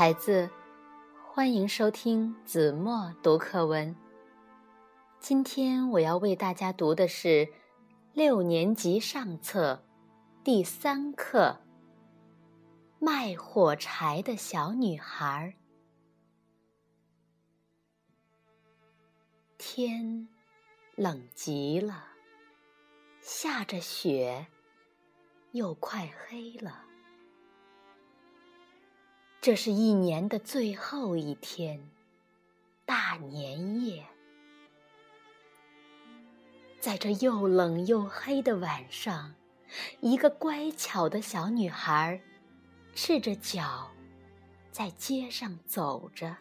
孩子，欢迎收听子墨读课文。今天我要为大家读的是六年级上册第三课《卖火柴的小女孩》。天冷极了，下着雪，又快黑了。这是一年的最后一天，大年夜。在这又冷又黑的晚上，一个乖巧的小女孩，赤着脚，在街上走着。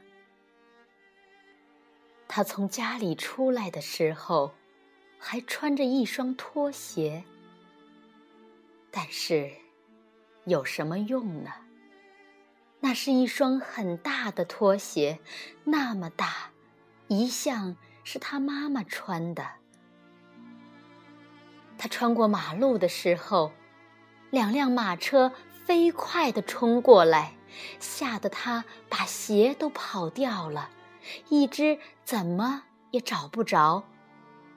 她从家里出来的时候，还穿着一双拖鞋。但是，有什么用呢？那是一双很大的拖鞋，那么大，一向是他妈妈穿的。他穿过马路的时候，两辆马车飞快地冲过来，吓得他把鞋都跑掉了，一只怎么也找不着，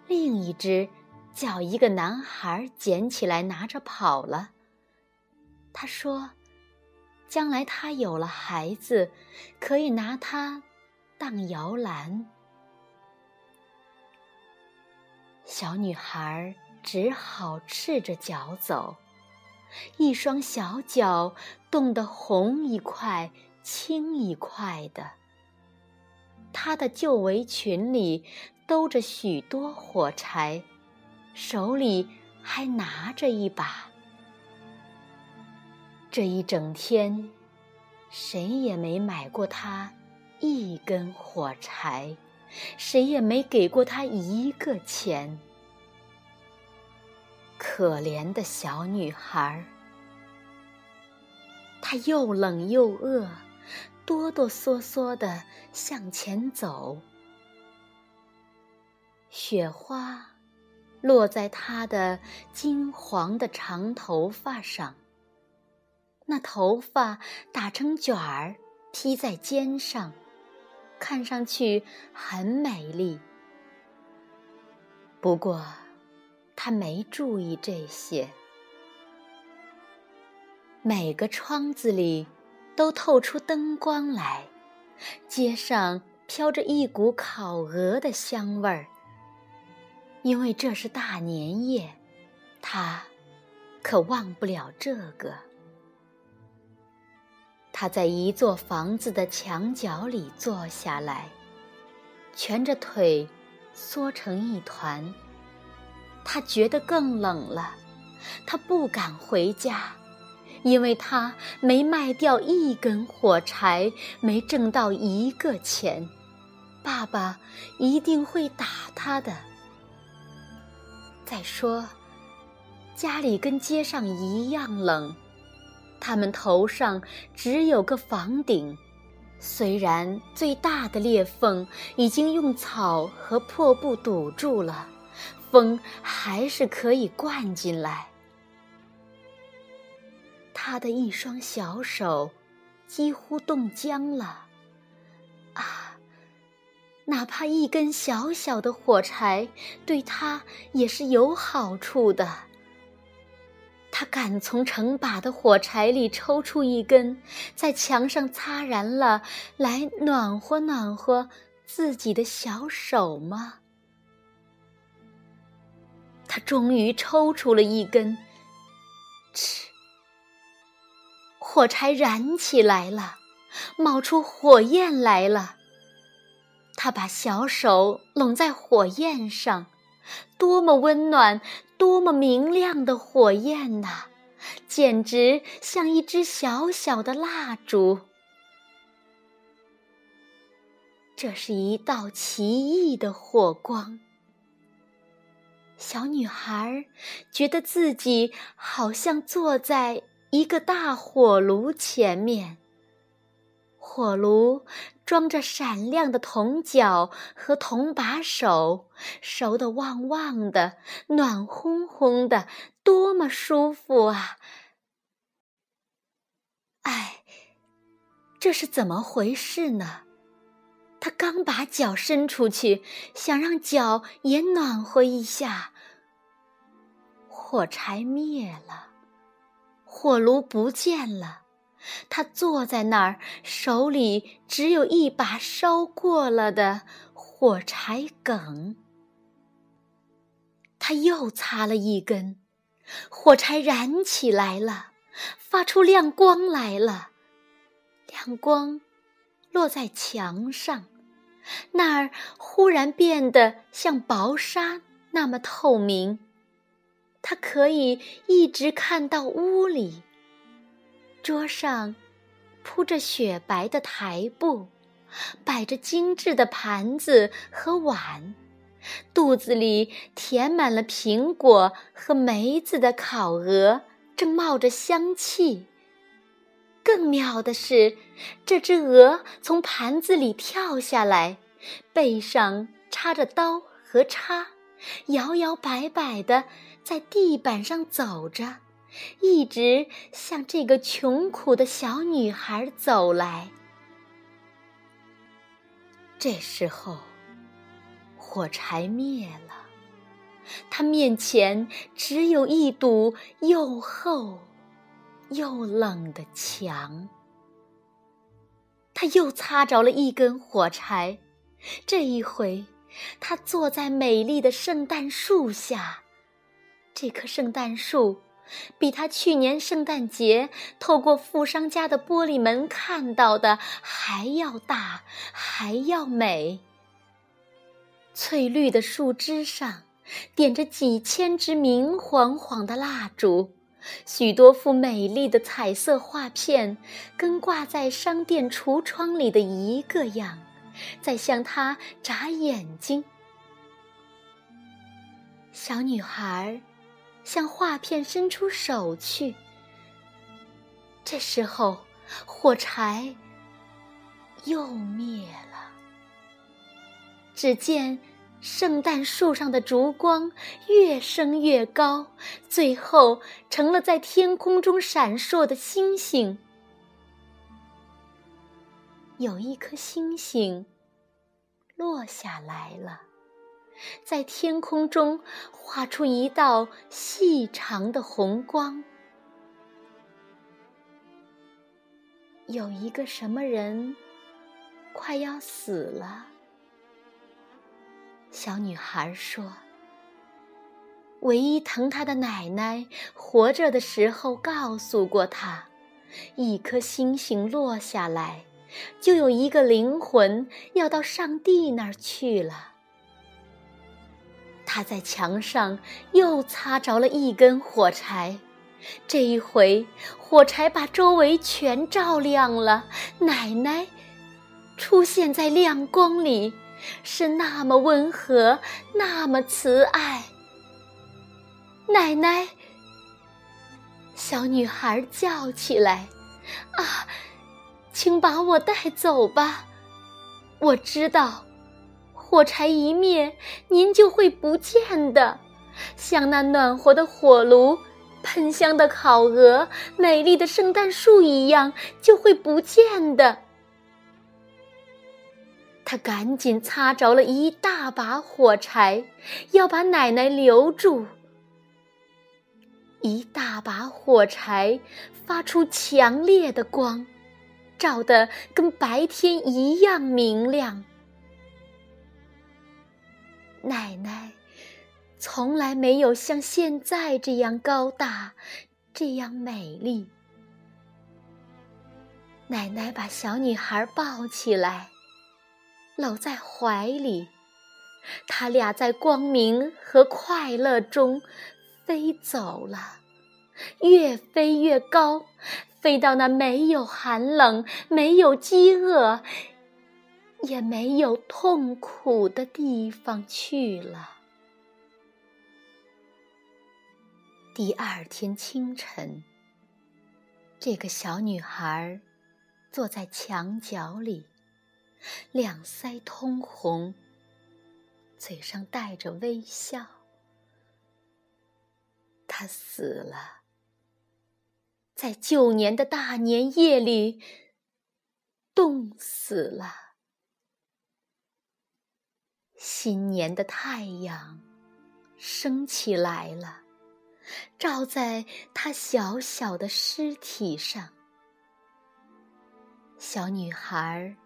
另一只叫一个男孩捡起来拿着跑了。他说。将来他有了孩子，可以拿它当摇篮。小女孩只好赤着脚走，一双小脚冻得红一块青一块的。她的旧围裙里兜着许多火柴，手里还拿着一把。这一整天，谁也没买过他一根火柴，谁也没给过他一个钱。可怜的小女孩，她又冷又饿，哆哆嗦嗦地向前走。雪花落在她的金黄的长头发上。那头发打成卷儿，披在肩上，看上去很美丽。不过，他没注意这些。每个窗子里都透出灯光来，街上飘着一股烤鹅的香味儿。因为这是大年夜，他可忘不了这个。他在一座房子的墙角里坐下来，蜷着腿，缩成一团。他觉得更冷了，他不敢回家，因为他没卖掉一根火柴，没挣到一个钱。爸爸一定会打他的。再说，家里跟街上一样冷。他们头上只有个房顶，虽然最大的裂缝已经用草和破布堵住了，风还是可以灌进来。他的一双小手几乎冻僵了，啊！哪怕一根小小的火柴，对他也是有好处的。他敢从成把的火柴里抽出一根，在墙上擦燃了，来暖和暖和自己的小手吗？他终于抽出了一根，嗤！火柴燃起来了，冒出火焰来了。他把小手拢在火焰上。多么温暖，多么明亮的火焰呐！简直像一支小小的蜡烛。这是一道奇异的火光。小女孩觉得自己好像坐在一个大火炉前面。火炉装着闪亮的铜角和铜把手，熟得旺旺的，暖烘烘的，多么舒服啊！哎，这是怎么回事呢？他刚把脚伸出去，想让脚也暖和一下，火柴灭了，火炉不见了。他坐在那儿，手里只有一把烧过了的火柴梗。他又擦了一根，火柴燃起来了，发出亮光来了。亮光落在墙上，那儿忽然变得像薄纱那么透明。他可以一直看到屋里。桌上铺着雪白的台布，摆着精致的盘子和碗，肚子里填满了苹果和梅子的烤鹅正冒着香气。更妙的是，这只鹅从盘子里跳下来，背上插着刀和叉，摇摇摆摆的在地板上走着。一直向这个穷苦的小女孩走来。这时候，火柴灭了，她面前只有一堵又厚又冷的墙。他又擦着了一根火柴，这一回，他坐在美丽的圣诞树下。这棵圣诞树。比他去年圣诞节透过富商家的玻璃门看到的还要大，还要美。翠绿的树枝上点着几千支明晃晃的蜡烛，许多幅美丽的彩色画片，跟挂在商店橱窗里的一个样，在向他眨眼睛。小女孩。向画片伸出手去。这时候，火柴又灭了。只见圣诞树上的烛光越升越高，最后成了在天空中闪烁的星星。有一颗星星落下来了。在天空中画出一道细长的红光。有一个什么人快要死了。小女孩说：“唯一疼她的奶奶活着的时候告诉过她，一颗星星落下来，就有一个灵魂要到上帝那儿去了。”他在墙上又擦着了一根火柴，这一回火柴把周围全照亮了。奶奶出现在亮光里，是那么温和，那么慈爱。奶奶，小女孩叫起来：“啊，请把我带走吧！我知道。”火柴一灭，您就会不见的，像那暖和的火炉、喷香的烤鹅、美丽的圣诞树一样，就会不见的。他赶紧擦着了一大把火柴，要把奶奶留住。一大把火柴发出强烈的光，照得跟白天一样明亮。奶奶从来没有像现在这样高大，这样美丽。奶奶把小女孩抱起来，搂在怀里，他俩在光明和快乐中飞走了，越飞越高，飞到那没有寒冷、没有饥饿。也没有痛苦的地方去了。第二天清晨，这个小女孩坐在墙角里，两腮通红，嘴上带着微笑。她死了，在旧年的大年夜里。冻死了。新年的太阳升起来了，照在他小小的尸体上。小女孩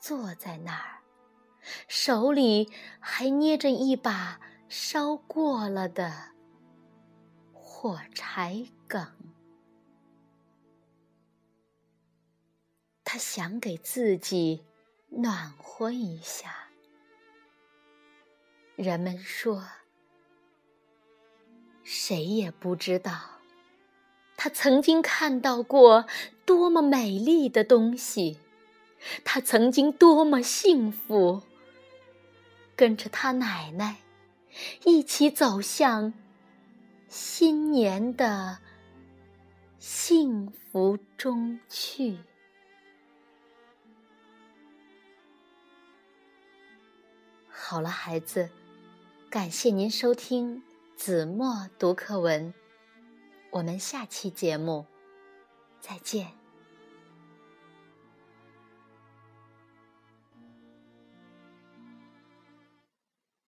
坐在那儿，手里还捏着一把烧过了的火柴梗。她想给自己暖和一下。人们说，谁也不知道，他曾经看到过多么美丽的东西，他曾经多么幸福，跟着他奶奶一起走向新年的幸福中去。好了，孩子。感谢您收听子墨读课文，我们下期节目再见。